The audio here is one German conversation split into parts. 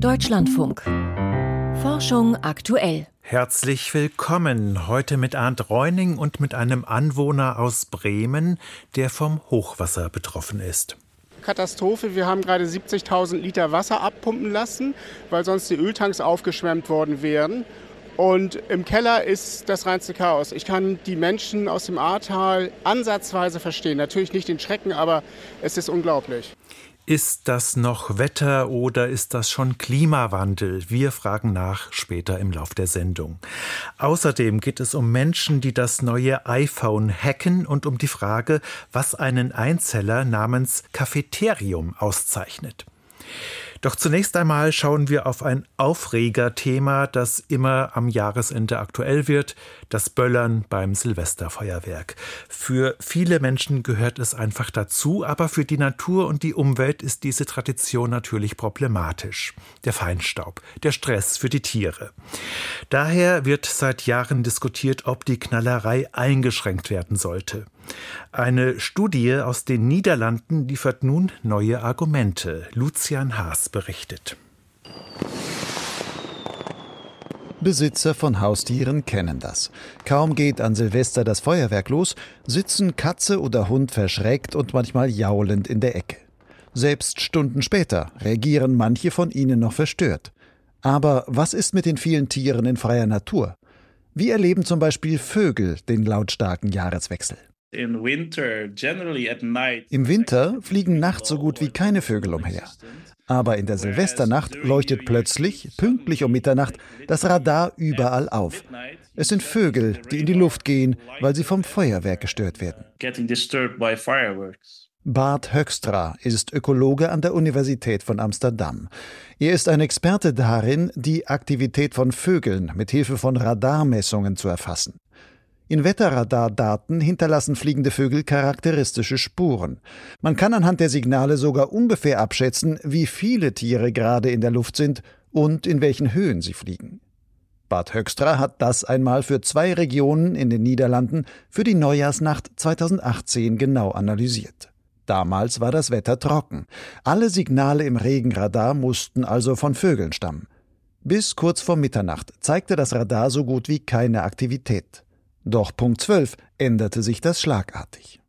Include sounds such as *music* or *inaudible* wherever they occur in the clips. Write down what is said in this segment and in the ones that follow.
Deutschlandfunk. Forschung aktuell. Herzlich willkommen. Heute mit Arndt Reuning und mit einem Anwohner aus Bremen, der vom Hochwasser betroffen ist. Katastrophe. Wir haben gerade 70.000 Liter Wasser abpumpen lassen, weil sonst die Öltanks aufgeschwemmt worden wären. Und im Keller ist das reinste Chaos. Ich kann die Menschen aus dem Ahrtal ansatzweise verstehen. Natürlich nicht den Schrecken, aber es ist unglaublich. Ist das noch Wetter oder ist das schon Klimawandel? Wir fragen nach später im Lauf der Sendung. Außerdem geht es um Menschen, die das neue iPhone hacken und um die Frage, was einen Einzeller namens Cafeterium auszeichnet. Doch zunächst einmal schauen wir auf ein Aufregerthema, das immer am Jahresende aktuell wird, das Böllern beim Silvesterfeuerwerk. Für viele Menschen gehört es einfach dazu, aber für die Natur und die Umwelt ist diese Tradition natürlich problematisch. Der Feinstaub, der Stress für die Tiere. Daher wird seit Jahren diskutiert, ob die Knallerei eingeschränkt werden sollte. Eine Studie aus den Niederlanden liefert nun neue Argumente. Lucian Haas berichtet. Besitzer von Haustieren kennen das. Kaum geht an Silvester das Feuerwerk los, sitzen Katze oder Hund verschreckt und manchmal jaulend in der Ecke. Selbst Stunden später reagieren manche von ihnen noch verstört. Aber was ist mit den vielen Tieren in freier Natur? Wie erleben zum Beispiel Vögel den lautstarken Jahreswechsel? Im Winter fliegen nachts so gut wie keine Vögel umher. Aber in der Silvesternacht leuchtet plötzlich, pünktlich um Mitternacht, das Radar überall auf. Es sind Vögel, die in die Luft gehen, weil sie vom Feuerwerk gestört werden. Bart Höckstra ist Ökologe an der Universität von Amsterdam. Er ist ein Experte darin, die Aktivität von Vögeln mit Hilfe von Radarmessungen zu erfassen. In Wetterradardaten hinterlassen fliegende Vögel charakteristische Spuren. Man kann anhand der Signale sogar ungefähr abschätzen, wie viele Tiere gerade in der Luft sind und in welchen Höhen sie fliegen. Bad Höckstra hat das einmal für zwei Regionen in den Niederlanden für die Neujahrsnacht 2018 genau analysiert. Damals war das Wetter trocken. Alle Signale im Regenradar mussten also von Vögeln stammen. Bis kurz vor Mitternacht zeigte das Radar so gut wie keine Aktivität. Doch Punkt 12 änderte sich das schlagartig.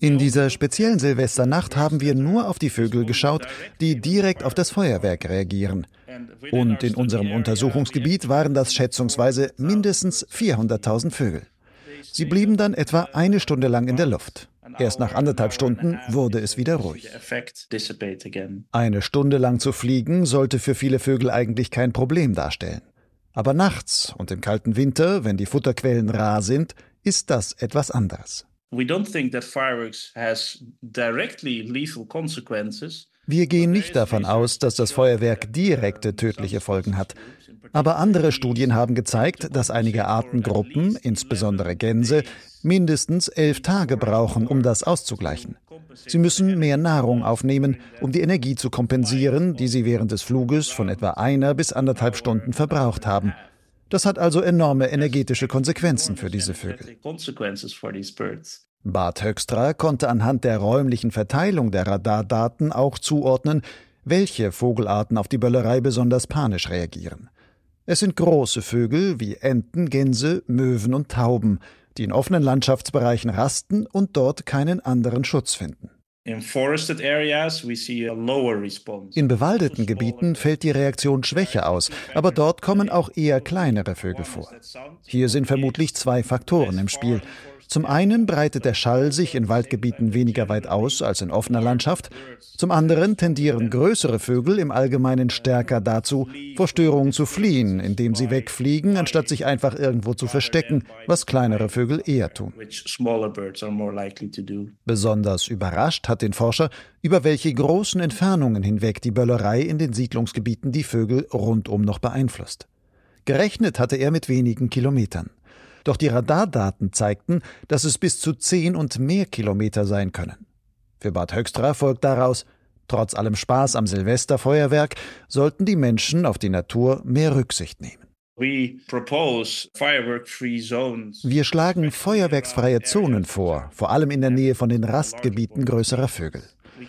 In dieser speziellen Silvesternacht haben wir nur auf die Vögel geschaut, die direkt auf das Feuerwerk reagieren. Und in unserem Untersuchungsgebiet waren das schätzungsweise mindestens 400.000 Vögel. Sie blieben dann etwa eine Stunde lang in der Luft. Erst nach anderthalb Stunden wurde es wieder ruhig. Eine Stunde lang zu fliegen sollte für viele Vögel eigentlich kein Problem darstellen. Aber nachts und im kalten Winter, wenn die Futterquellen rar sind, ist das etwas anderes. Wir gehen nicht davon aus, dass das Feuerwerk direkte tödliche Folgen hat. Aber andere Studien haben gezeigt, dass einige Artengruppen, insbesondere Gänse, mindestens elf Tage brauchen, um das auszugleichen. Sie müssen mehr Nahrung aufnehmen, um die Energie zu kompensieren, die sie während des Fluges von etwa einer bis anderthalb Stunden verbraucht haben. Das hat also enorme energetische Konsequenzen für diese Vögel. Bart Höckstra konnte anhand der räumlichen Verteilung der Radardaten auch zuordnen, welche Vogelarten auf die Böllerei besonders panisch reagieren. Es sind große Vögel wie Enten, Gänse, Möwen und Tauben, die in offenen Landschaftsbereichen rasten und dort keinen anderen Schutz finden. In bewaldeten Gebieten fällt die Reaktion schwächer aus, aber dort kommen auch eher kleinere Vögel vor. Hier sind vermutlich zwei Faktoren im Spiel. Zum einen breitet der Schall sich in Waldgebieten weniger weit aus als in offener Landschaft. Zum anderen tendieren größere Vögel im Allgemeinen stärker dazu, vor Störungen zu fliehen, indem sie wegfliegen, anstatt sich einfach irgendwo zu verstecken, was kleinere Vögel eher tun. Besonders überrascht hat den Forscher, über welche großen Entfernungen hinweg die Böllerei in den Siedlungsgebieten die Vögel rundum noch beeinflusst. Gerechnet hatte er mit wenigen Kilometern. Doch die Radardaten zeigten, dass es bis zu zehn und mehr Kilometer sein können. Für Bad Höckstra folgt daraus, trotz allem Spaß am Silvesterfeuerwerk sollten die Menschen auf die Natur mehr Rücksicht nehmen. Wir schlagen feuerwerksfreie Zonen vor, vor allem in der Nähe von den Rastgebieten größerer Vögel.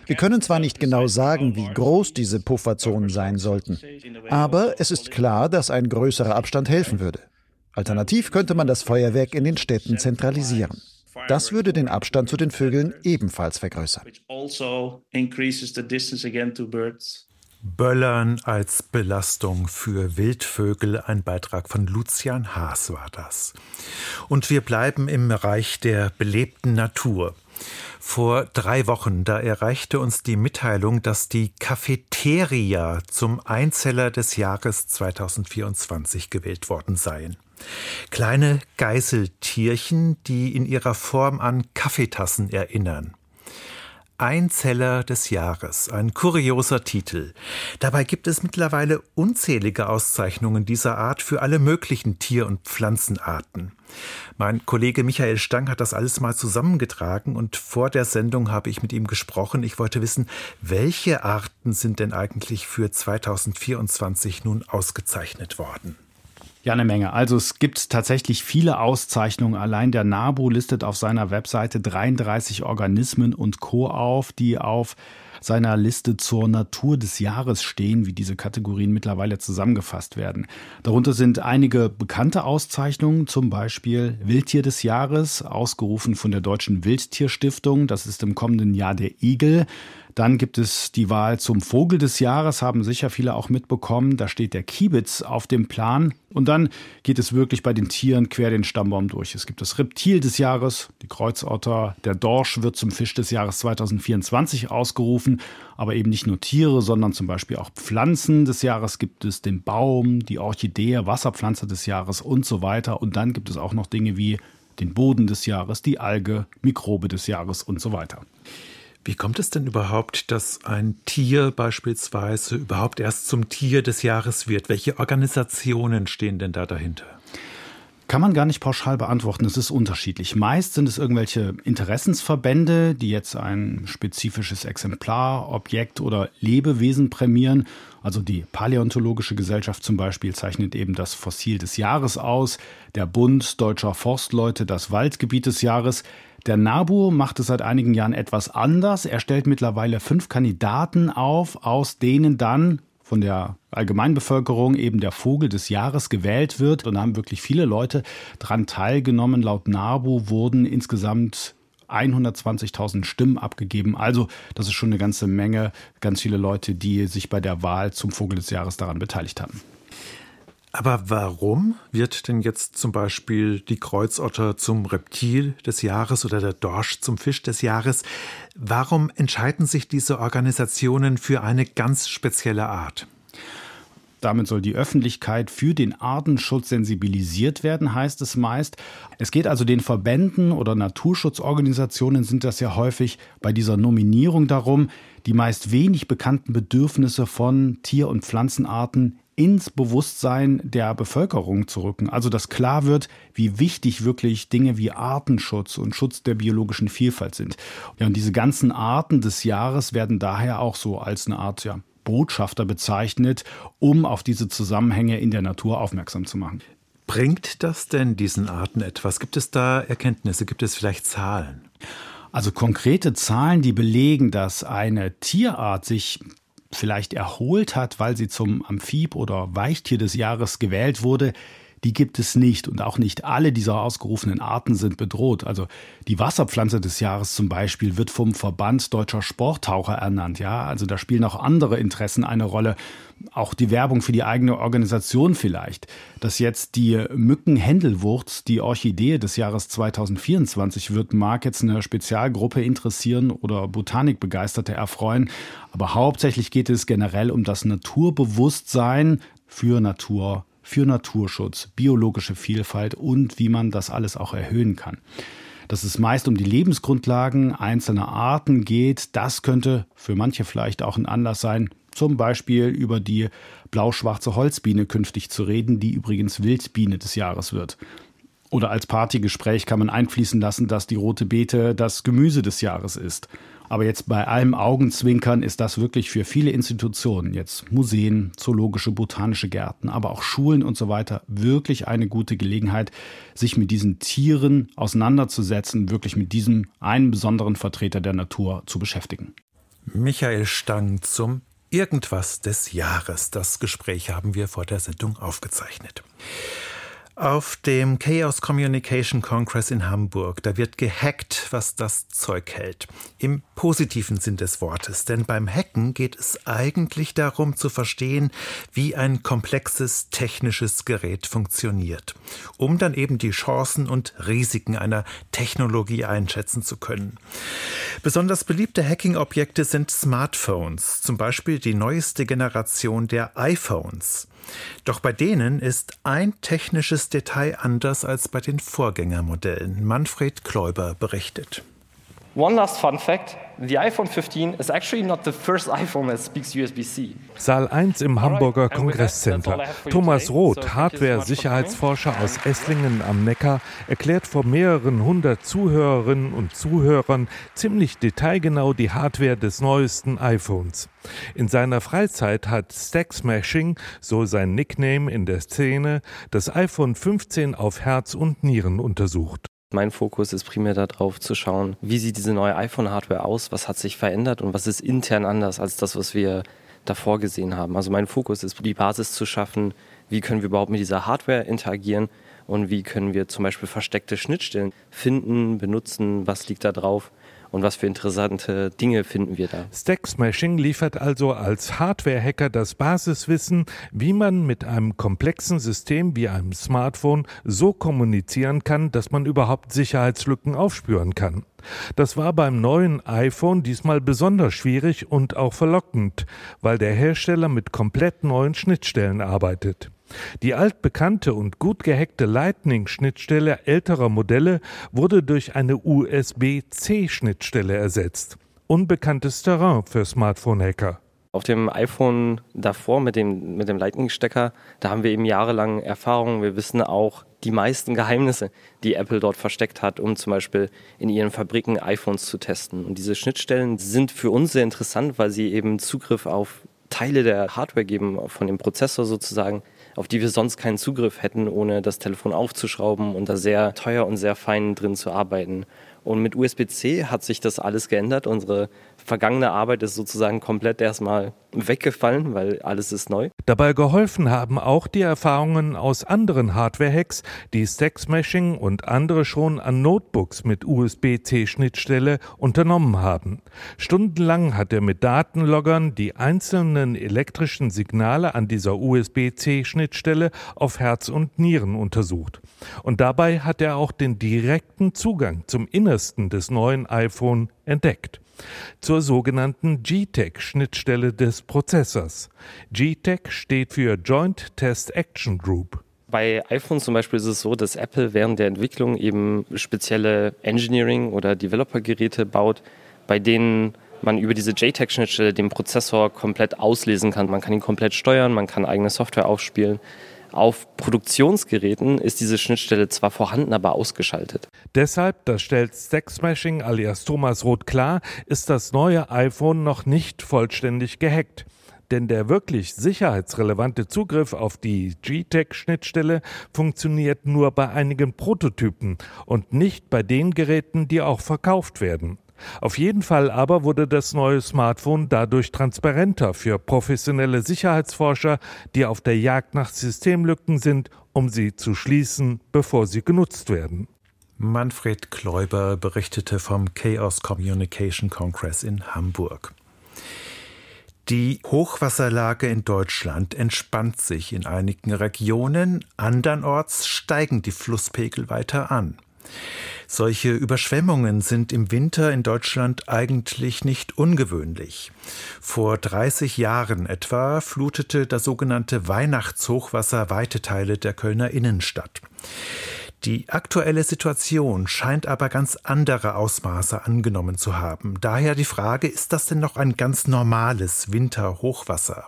Wir können zwar nicht genau sagen, wie groß diese Pufferzonen sein sollten, aber es ist klar, dass ein größerer Abstand helfen würde. Alternativ könnte man das Feuerwerk in den Städten zentralisieren. Das würde den Abstand zu den Vögeln ebenfalls vergrößern. Böllern als Belastung für Wildvögel. Ein Beitrag von Lucian Haas war das. Und wir bleiben im Reich der belebten Natur. Vor drei Wochen, da erreichte uns die Mitteilung, dass die Cafeteria zum Einzeller des Jahres 2024 gewählt worden seien. Kleine Geißeltierchen, die in ihrer Form an Kaffeetassen erinnern. Einzeller des Jahres, ein kurioser Titel. Dabei gibt es mittlerweile unzählige Auszeichnungen dieser Art für alle möglichen Tier- und Pflanzenarten. Mein Kollege Michael Stang hat das alles mal zusammengetragen und vor der Sendung habe ich mit ihm gesprochen. Ich wollte wissen, welche Arten sind denn eigentlich für 2024 nun ausgezeichnet worden? Ja, eine Menge. Also es gibt tatsächlich viele Auszeichnungen. Allein der NABU listet auf seiner Webseite 33 Organismen und Co. auf, die auf seiner Liste zur Natur des Jahres stehen, wie diese Kategorien mittlerweile zusammengefasst werden. Darunter sind einige bekannte Auszeichnungen, zum Beispiel Wildtier des Jahres, ausgerufen von der Deutschen Wildtierstiftung. Das ist im kommenden Jahr der Igel. Dann gibt es die Wahl zum Vogel des Jahres, haben sicher viele auch mitbekommen. Da steht der Kiebitz auf dem Plan. Und dann geht es wirklich bei den Tieren quer den Stammbaum durch. Es gibt das Reptil des Jahres, die Kreuzotter, der Dorsch wird zum Fisch des Jahres 2024 ausgerufen. Aber eben nicht nur Tiere, sondern zum Beispiel auch Pflanzen des Jahres gibt es den Baum, die Orchidee, Wasserpflanze des Jahres und so weiter. Und dann gibt es auch noch Dinge wie den Boden des Jahres, die Alge, Mikrobe des Jahres und so weiter. Wie kommt es denn überhaupt, dass ein Tier beispielsweise überhaupt erst zum Tier des Jahres wird? Welche Organisationen stehen denn da dahinter? Kann man gar nicht pauschal beantworten. Es ist unterschiedlich. Meist sind es irgendwelche Interessensverbände, die jetzt ein spezifisches Exemplar, Objekt oder Lebewesen prämieren. Also die Paläontologische Gesellschaft zum Beispiel zeichnet eben das Fossil des Jahres aus. Der Bund Deutscher Forstleute das Waldgebiet des Jahres. Der NABU macht es seit einigen Jahren etwas anders. Er stellt mittlerweile fünf Kandidaten auf, aus denen dann von der Allgemeinbevölkerung eben der Vogel des Jahres gewählt wird. Und da haben wirklich viele Leute daran teilgenommen. Laut NABU wurden insgesamt 120.000 Stimmen abgegeben. Also das ist schon eine ganze Menge, ganz viele Leute, die sich bei der Wahl zum Vogel des Jahres daran beteiligt haben. Aber warum wird denn jetzt zum Beispiel die Kreuzotter zum Reptil des Jahres oder der Dorsch zum Fisch des Jahres? Warum entscheiden sich diese Organisationen für eine ganz spezielle Art? Damit soll die Öffentlichkeit für den Artenschutz sensibilisiert werden, heißt es meist. Es geht also den Verbänden oder Naturschutzorganisationen sind das ja häufig bei dieser Nominierung darum, die meist wenig bekannten Bedürfnisse von Tier- und Pflanzenarten ins Bewusstsein der Bevölkerung zu rücken. Also dass klar wird, wie wichtig wirklich Dinge wie Artenschutz und Schutz der biologischen Vielfalt sind. Ja, und diese ganzen Arten des Jahres werden daher auch so als eine Art ja, Botschafter bezeichnet, um auf diese Zusammenhänge in der Natur aufmerksam zu machen. Bringt das denn diesen Arten etwas? Gibt es da Erkenntnisse? Gibt es vielleicht Zahlen? Also konkrete Zahlen, die belegen, dass eine Tierart sich vielleicht erholt hat, weil sie zum Amphib oder Weichtier des Jahres gewählt wurde, die gibt es nicht. Und auch nicht alle dieser ausgerufenen Arten sind bedroht. Also die Wasserpflanze des Jahres zum Beispiel wird vom Verband deutscher Sporttaucher ernannt. Ja, also da spielen auch andere Interessen eine Rolle. Auch die Werbung für die eigene Organisation vielleicht. Dass jetzt die Mückenhändelwurz die Orchidee des Jahres 2024 wird, mag jetzt eine Spezialgruppe interessieren oder Botanikbegeisterte erfreuen. Aber hauptsächlich geht es generell um das Naturbewusstsein für Natur für Naturschutz, biologische Vielfalt und wie man das alles auch erhöhen kann. Dass es meist um die Lebensgrundlagen einzelner Arten geht, das könnte für manche vielleicht auch ein Anlass sein, zum Beispiel über die blau-schwarze Holzbiene künftig zu reden, die übrigens Wildbiene des Jahres wird. Oder als Partygespräch kann man einfließen lassen, dass die rote Beete das Gemüse des Jahres ist. Aber jetzt bei allem Augenzwinkern ist das wirklich für viele Institutionen, jetzt Museen, zoologische, botanische Gärten, aber auch Schulen und so weiter, wirklich eine gute Gelegenheit, sich mit diesen Tieren auseinanderzusetzen, wirklich mit diesem einen besonderen Vertreter der Natur zu beschäftigen. Michael Stang zum Irgendwas des Jahres. Das Gespräch haben wir vor der Sendung aufgezeichnet. Auf dem Chaos Communication Congress in Hamburg, da wird gehackt, was das Zeug hält. Im positiven Sinn des Wortes, denn beim Hacken geht es eigentlich darum zu verstehen, wie ein komplexes technisches Gerät funktioniert, um dann eben die Chancen und Risiken einer Technologie einschätzen zu können. Besonders beliebte Hacking-Objekte sind Smartphones, zum Beispiel die neueste Generation der iPhones. Doch bei denen ist ein technisches Detail anders als bei den Vorgängermodellen. Manfred Kläuber berichtet. One last fun fact The iPhone 15 is actually not the first *laughs* iPhone that speaks USB-C. Saal 1 im Hamburger Kongresscenter. Thomas Roth, Hardware-Sicherheitsforscher aus Esslingen am Neckar, erklärt vor mehreren hundert Zuhörerinnen und Zuhörern ziemlich detailgenau die Hardware des neuesten iPhones. In seiner Freizeit hat Stack Smashing, so sein Nickname in der Szene, das iPhone 15 auf Herz und Nieren untersucht. Mein Fokus ist primär darauf zu schauen, wie sieht diese neue iPhone-Hardware aus, was hat sich verändert und was ist intern anders als das, was wir davor gesehen haben. Also mein Fokus ist, die Basis zu schaffen, wie können wir überhaupt mit dieser Hardware interagieren und wie können wir zum Beispiel versteckte Schnittstellen finden, benutzen, was liegt da drauf und was für interessante Dinge finden wir da. Stack Smashing liefert also als Hardware-Hacker das Basiswissen, wie man mit einem komplexen System wie einem Smartphone so kommunizieren kann, dass man überhaupt Sicherheitslücken aufspüren kann. Das war beim neuen iPhone diesmal besonders schwierig und auch verlockend, weil der Hersteller mit komplett neuen Schnittstellen arbeitet. Die altbekannte und gut gehackte Lightning-Schnittstelle älterer Modelle wurde durch eine USB-C-Schnittstelle ersetzt. Unbekanntes Terrain für Smartphone-Hacker. Auf dem iPhone davor mit dem, mit dem Lightning-Stecker, da haben wir eben jahrelang Erfahrung. Wir wissen auch die meisten Geheimnisse, die Apple dort versteckt hat, um zum Beispiel in ihren Fabriken iPhones zu testen. Und diese Schnittstellen sind für uns sehr interessant, weil sie eben Zugriff auf Teile der Hardware geben, von dem Prozessor sozusagen, auf die wir sonst keinen Zugriff hätten, ohne das Telefon aufzuschrauben und da sehr teuer und sehr fein drin zu arbeiten. Und mit USB-C hat sich das alles geändert. Unsere vergangene Arbeit ist sozusagen komplett erstmal weggefallen, weil alles ist neu. Dabei geholfen haben auch die Erfahrungen aus anderen Hardware-Hacks, die Stack-Smashing und andere schon an Notebooks mit USB-C-Schnittstelle unternommen haben. Stundenlang hat er mit Datenloggern die einzelnen elektrischen Signale an dieser USB-C-Schnittstelle auf Herz und Nieren untersucht. Und dabei hat er auch den direkten Zugang zum Innersten des neuen iPhone entdeckt zur sogenannten GTEC-Schnittstelle des Prozessors. GTEC steht für Joint Test Action Group. Bei iPhone zum Beispiel ist es so, dass Apple während der Entwicklung eben spezielle Engineering- oder Developer-Geräte baut, bei denen man über diese JTAG-Schnittstelle den Prozessor komplett auslesen kann. Man kann ihn komplett steuern, man kann eigene Software aufspielen. Auf Produktionsgeräten ist diese Schnittstelle zwar vorhanden, aber ausgeschaltet. Deshalb, das stellt Stack Smashing alias Thomas Roth klar, ist das neue iPhone noch nicht vollständig gehackt. Denn der wirklich sicherheitsrelevante Zugriff auf die GTEC-Schnittstelle funktioniert nur bei einigen Prototypen und nicht bei den Geräten, die auch verkauft werden. Auf jeden Fall aber wurde das neue Smartphone dadurch transparenter für professionelle Sicherheitsforscher, die auf der Jagd nach Systemlücken sind, um sie zu schließen, bevor sie genutzt werden. Manfred Kläuber berichtete vom Chaos Communication Congress in Hamburg. Die Hochwasserlage in Deutschland entspannt sich in einigen Regionen, andernorts steigen die Flusspegel weiter an. Solche Überschwemmungen sind im Winter in Deutschland eigentlich nicht ungewöhnlich. Vor 30 Jahren etwa flutete das sogenannte Weihnachtshochwasser weite Teile der Kölner Innenstadt. Die aktuelle Situation scheint aber ganz andere Ausmaße angenommen zu haben. Daher die Frage, ist das denn noch ein ganz normales Winterhochwasser?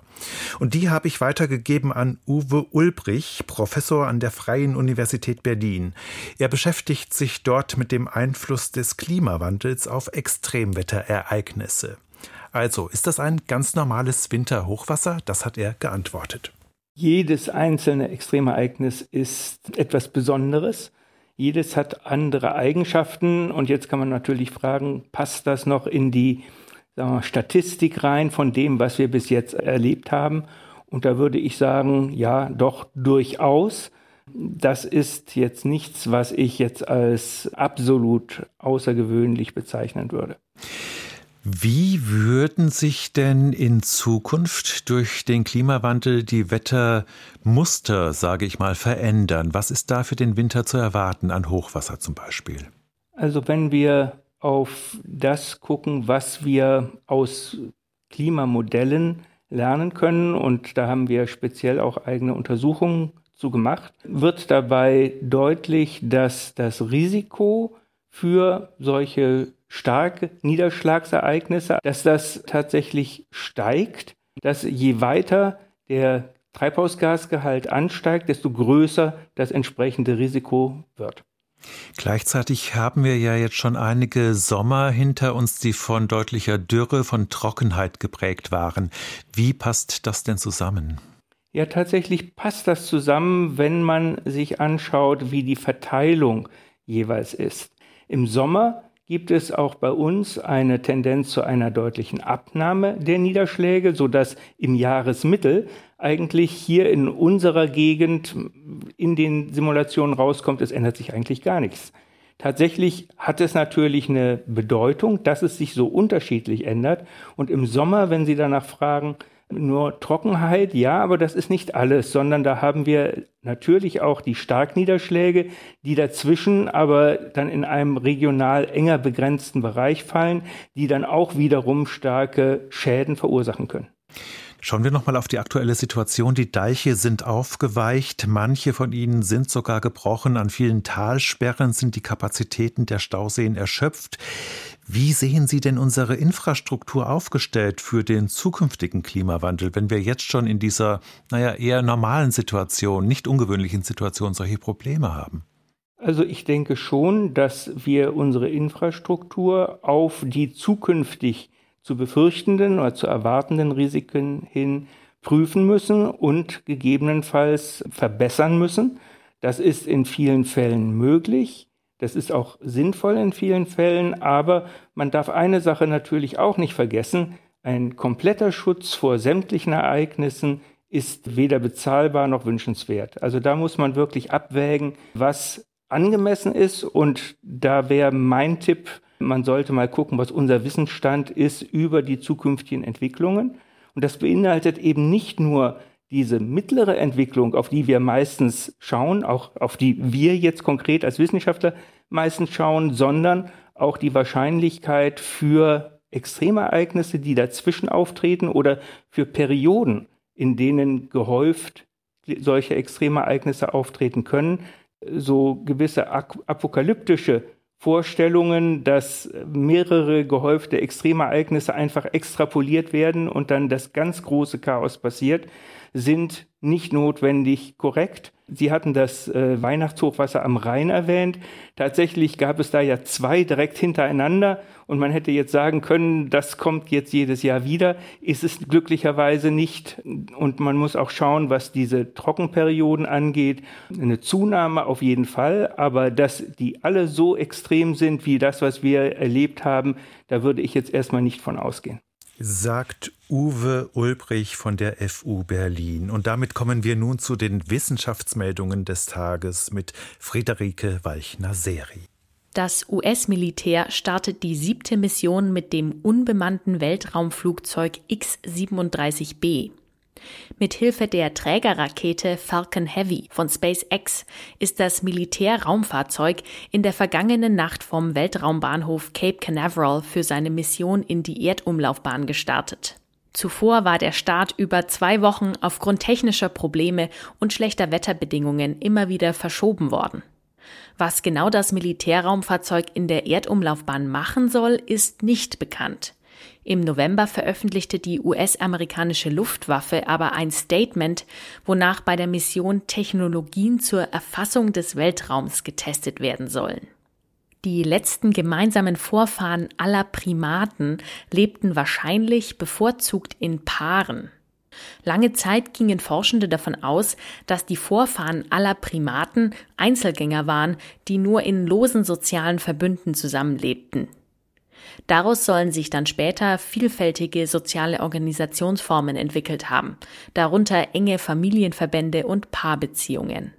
Und die habe ich weitergegeben an Uwe Ulbrich, Professor an der Freien Universität Berlin. Er beschäftigt sich dort mit dem Einfluss des Klimawandels auf Extremwetterereignisse. Also, ist das ein ganz normales Winterhochwasser? Das hat er geantwortet. Jedes einzelne Extremereignis ist etwas Besonderes. Jedes hat andere Eigenschaften. Und jetzt kann man natürlich fragen, passt das noch in die wir, Statistik rein von dem, was wir bis jetzt erlebt haben. Und da würde ich sagen, ja, doch durchaus. Das ist jetzt nichts, was ich jetzt als absolut außergewöhnlich bezeichnen würde. Wie würden sich denn in Zukunft durch den Klimawandel die Wettermuster, sage ich mal, verändern? Was ist da für den Winter zu erwarten an Hochwasser zum Beispiel? Also wenn wir auf das gucken, was wir aus Klimamodellen lernen können, und da haben wir speziell auch eigene Untersuchungen zu gemacht, wird dabei deutlich, dass das Risiko für solche starke Niederschlagsereignisse, dass das tatsächlich steigt, dass je weiter der Treibhausgasgehalt ansteigt, desto größer das entsprechende Risiko wird. Gleichzeitig haben wir ja jetzt schon einige Sommer hinter uns, die von deutlicher Dürre, von Trockenheit geprägt waren. Wie passt das denn zusammen? Ja, tatsächlich passt das zusammen, wenn man sich anschaut, wie die Verteilung jeweils ist. Im Sommer gibt es auch bei uns eine Tendenz zu einer deutlichen Abnahme der Niederschläge, sodass im Jahresmittel eigentlich hier in unserer Gegend in den Simulationen rauskommt, es ändert sich eigentlich gar nichts. Tatsächlich hat es natürlich eine Bedeutung, dass es sich so unterschiedlich ändert. Und im Sommer, wenn Sie danach fragen, nur Trockenheit, ja, aber das ist nicht alles, sondern da haben wir natürlich auch die Starkniederschläge, die dazwischen aber dann in einem regional enger begrenzten Bereich fallen, die dann auch wiederum starke Schäden verursachen können. Schauen wir nochmal auf die aktuelle Situation. Die Deiche sind aufgeweicht, manche von ihnen sind sogar gebrochen. An vielen Talsperren sind die Kapazitäten der Stauseen erschöpft. Wie sehen Sie denn unsere Infrastruktur aufgestellt für den zukünftigen Klimawandel, wenn wir jetzt schon in dieser, naja, eher normalen Situation, nicht ungewöhnlichen Situation solche Probleme haben? Also ich denke schon, dass wir unsere Infrastruktur auf die zukünftig zu befürchtenden oder zu erwartenden Risiken hin prüfen müssen und gegebenenfalls verbessern müssen. Das ist in vielen Fällen möglich. Das ist auch sinnvoll in vielen Fällen, aber man darf eine Sache natürlich auch nicht vergessen. Ein kompletter Schutz vor sämtlichen Ereignissen ist weder bezahlbar noch wünschenswert. Also da muss man wirklich abwägen, was angemessen ist. Und da wäre mein Tipp, man sollte mal gucken, was unser Wissensstand ist über die zukünftigen Entwicklungen. Und das beinhaltet eben nicht nur diese mittlere Entwicklung, auf die wir meistens schauen, auch auf die wir jetzt konkret als Wissenschaftler meistens schauen, sondern auch die Wahrscheinlichkeit für Extremereignisse, die dazwischen auftreten oder für Perioden, in denen gehäuft solche Extremereignisse auftreten können, so gewisse apokalyptische Vorstellungen, dass mehrere gehäufte Extremereignisse einfach extrapoliert werden und dann das ganz große Chaos passiert, sind nicht notwendig korrekt. Sie hatten das äh, Weihnachtshochwasser am Rhein erwähnt. Tatsächlich gab es da ja zwei direkt hintereinander und man hätte jetzt sagen können, das kommt jetzt jedes Jahr wieder. Ist es glücklicherweise nicht. Und man muss auch schauen, was diese Trockenperioden angeht. Eine Zunahme auf jeden Fall, aber dass die alle so extrem sind wie das, was wir erlebt haben, da würde ich jetzt erstmal nicht von ausgehen sagt Uwe Ulbrich von der FU Berlin. Und damit kommen wir nun zu den Wissenschaftsmeldungen des Tages mit Friederike Walchner-Seri. Das US-Militär startet die siebte Mission mit dem unbemannten Weltraumflugzeug X-37B. Mithilfe der Trägerrakete Falcon Heavy von SpaceX ist das Militärraumfahrzeug in der vergangenen Nacht vom Weltraumbahnhof Cape Canaveral für seine Mission in die Erdumlaufbahn gestartet. Zuvor war der Start über zwei Wochen aufgrund technischer Probleme und schlechter Wetterbedingungen immer wieder verschoben worden. Was genau das Militärraumfahrzeug in der Erdumlaufbahn machen soll, ist nicht bekannt. Im November veröffentlichte die US-amerikanische Luftwaffe aber ein Statement, wonach bei der Mission Technologien zur Erfassung des Weltraums getestet werden sollen. Die letzten gemeinsamen Vorfahren aller Primaten lebten wahrscheinlich bevorzugt in Paaren. Lange Zeit gingen Forschende davon aus, dass die Vorfahren aller Primaten Einzelgänger waren, die nur in losen sozialen Verbünden zusammenlebten. Daraus sollen sich dann später vielfältige soziale Organisationsformen entwickelt haben, darunter enge Familienverbände und Paarbeziehungen.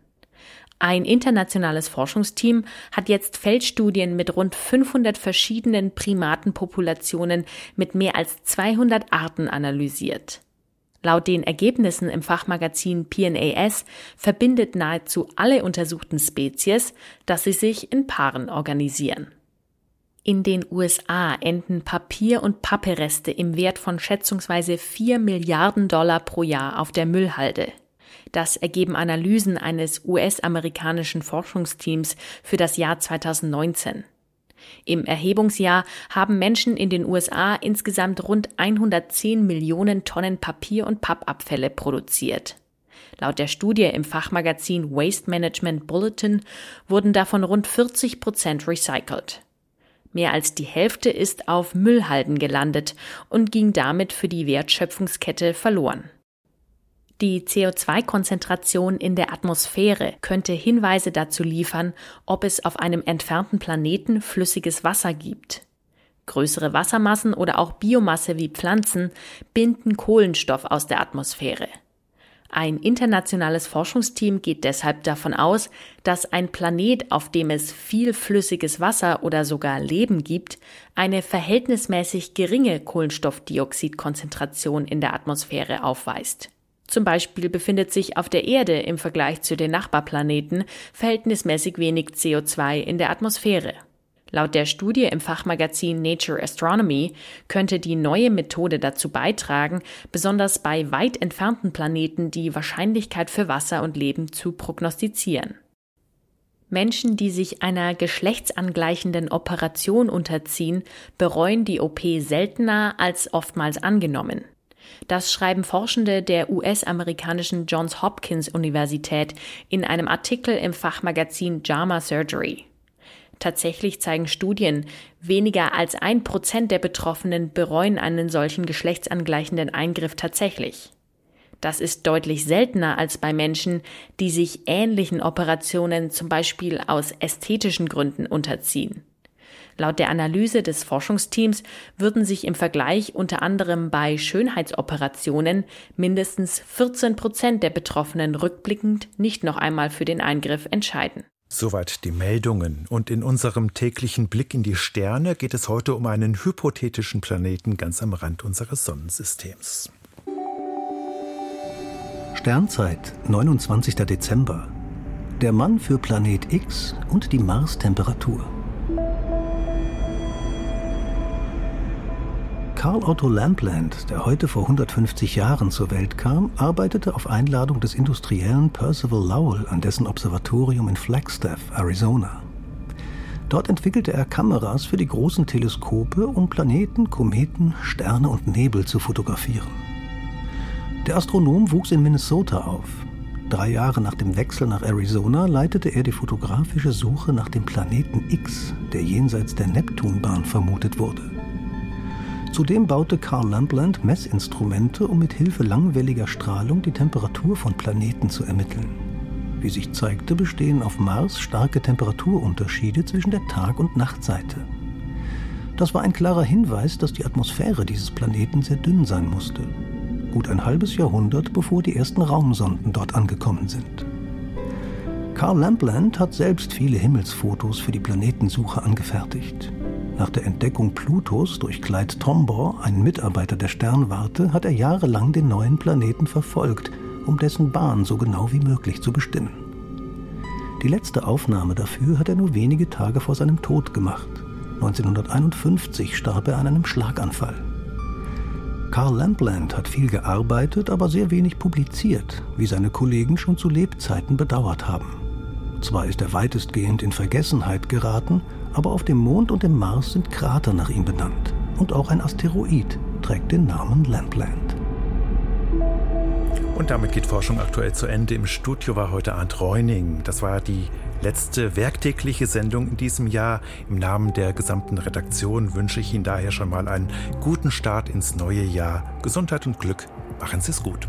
Ein internationales Forschungsteam hat jetzt Feldstudien mit rund 500 verschiedenen Primatenpopulationen mit mehr als 200 Arten analysiert. Laut den Ergebnissen im Fachmagazin PNAS verbindet nahezu alle untersuchten Spezies, dass sie sich in Paaren organisieren. In den USA enden Papier- und Pappereste im Wert von schätzungsweise 4 Milliarden Dollar pro Jahr auf der Müllhalde. Das ergeben Analysen eines US-amerikanischen Forschungsteams für das Jahr 2019. Im Erhebungsjahr haben Menschen in den USA insgesamt rund 110 Millionen Tonnen Papier- und Pappabfälle produziert. Laut der Studie im Fachmagazin Waste Management Bulletin wurden davon rund 40 Prozent recycelt. Mehr als die Hälfte ist auf Müllhalden gelandet und ging damit für die Wertschöpfungskette verloren. Die CO2-Konzentration in der Atmosphäre könnte Hinweise dazu liefern, ob es auf einem entfernten Planeten flüssiges Wasser gibt. Größere Wassermassen oder auch Biomasse wie Pflanzen binden Kohlenstoff aus der Atmosphäre. Ein internationales Forschungsteam geht deshalb davon aus, dass ein Planet, auf dem es viel flüssiges Wasser oder sogar Leben gibt, eine verhältnismäßig geringe Kohlenstoffdioxidkonzentration in der Atmosphäre aufweist. Zum Beispiel befindet sich auf der Erde im Vergleich zu den Nachbarplaneten verhältnismäßig wenig CO2 in der Atmosphäre. Laut der Studie im Fachmagazin Nature Astronomy könnte die neue Methode dazu beitragen, besonders bei weit entfernten Planeten die Wahrscheinlichkeit für Wasser und Leben zu prognostizieren. Menschen, die sich einer geschlechtsangleichenden Operation unterziehen, bereuen die OP seltener als oftmals angenommen. Das schreiben Forschende der US-amerikanischen Johns Hopkins Universität in einem Artikel im Fachmagazin JAMA Surgery. Tatsächlich zeigen Studien, weniger als ein Prozent der Betroffenen bereuen einen solchen geschlechtsangleichenden Eingriff tatsächlich. Das ist deutlich seltener als bei Menschen, die sich ähnlichen Operationen zum Beispiel aus ästhetischen Gründen unterziehen. Laut der Analyse des Forschungsteams würden sich im Vergleich unter anderem bei Schönheitsoperationen mindestens 14 Prozent der Betroffenen rückblickend nicht noch einmal für den Eingriff entscheiden. Soweit die Meldungen. Und in unserem täglichen Blick in die Sterne geht es heute um einen hypothetischen Planeten ganz am Rand unseres Sonnensystems. Sternzeit, 29. Dezember. Der Mann für Planet X und die Mars-Temperatur. Carl Otto Lampland, der heute vor 150 Jahren zur Welt kam, arbeitete auf Einladung des Industriellen Percival Lowell an dessen Observatorium in Flagstaff, Arizona. Dort entwickelte er Kameras für die großen Teleskope, um Planeten, Kometen, Sterne und Nebel zu fotografieren. Der Astronom wuchs in Minnesota auf. Drei Jahre nach dem Wechsel nach Arizona leitete er die fotografische Suche nach dem Planeten X, der jenseits der Neptunbahn vermutet wurde. Zudem baute Carl Lampland Messinstrumente, um mit Hilfe langwelliger Strahlung die Temperatur von Planeten zu ermitteln. Wie sich zeigte, bestehen auf Mars starke Temperaturunterschiede zwischen der Tag- und Nachtseite. Das war ein klarer Hinweis, dass die Atmosphäre dieses Planeten sehr dünn sein musste. Gut ein halbes Jahrhundert, bevor die ersten Raumsonden dort angekommen sind. Carl Lampland hat selbst viele Himmelsfotos für die Planetensuche angefertigt. Nach der Entdeckung Plutos durch Clyde Tombaugh, einen Mitarbeiter der Sternwarte, hat er jahrelang den neuen Planeten verfolgt, um dessen Bahn so genau wie möglich zu bestimmen. Die letzte Aufnahme dafür hat er nur wenige Tage vor seinem Tod gemacht. 1951 starb er an einem Schlaganfall. Carl Lampland hat viel gearbeitet, aber sehr wenig publiziert, wie seine Kollegen schon zu Lebzeiten bedauert haben. Zwar ist er weitestgehend in Vergessenheit geraten, aber auf dem Mond und dem Mars sind Krater nach ihm benannt. Und auch ein Asteroid trägt den Namen Lampland. Und damit geht Forschung aktuell zu Ende. Im Studio war heute Arndt Reuning. Das war die letzte werktägliche Sendung in diesem Jahr. Im Namen der gesamten Redaktion wünsche ich Ihnen daher schon mal einen guten Start ins neue Jahr. Gesundheit und Glück. Machen Sie es gut.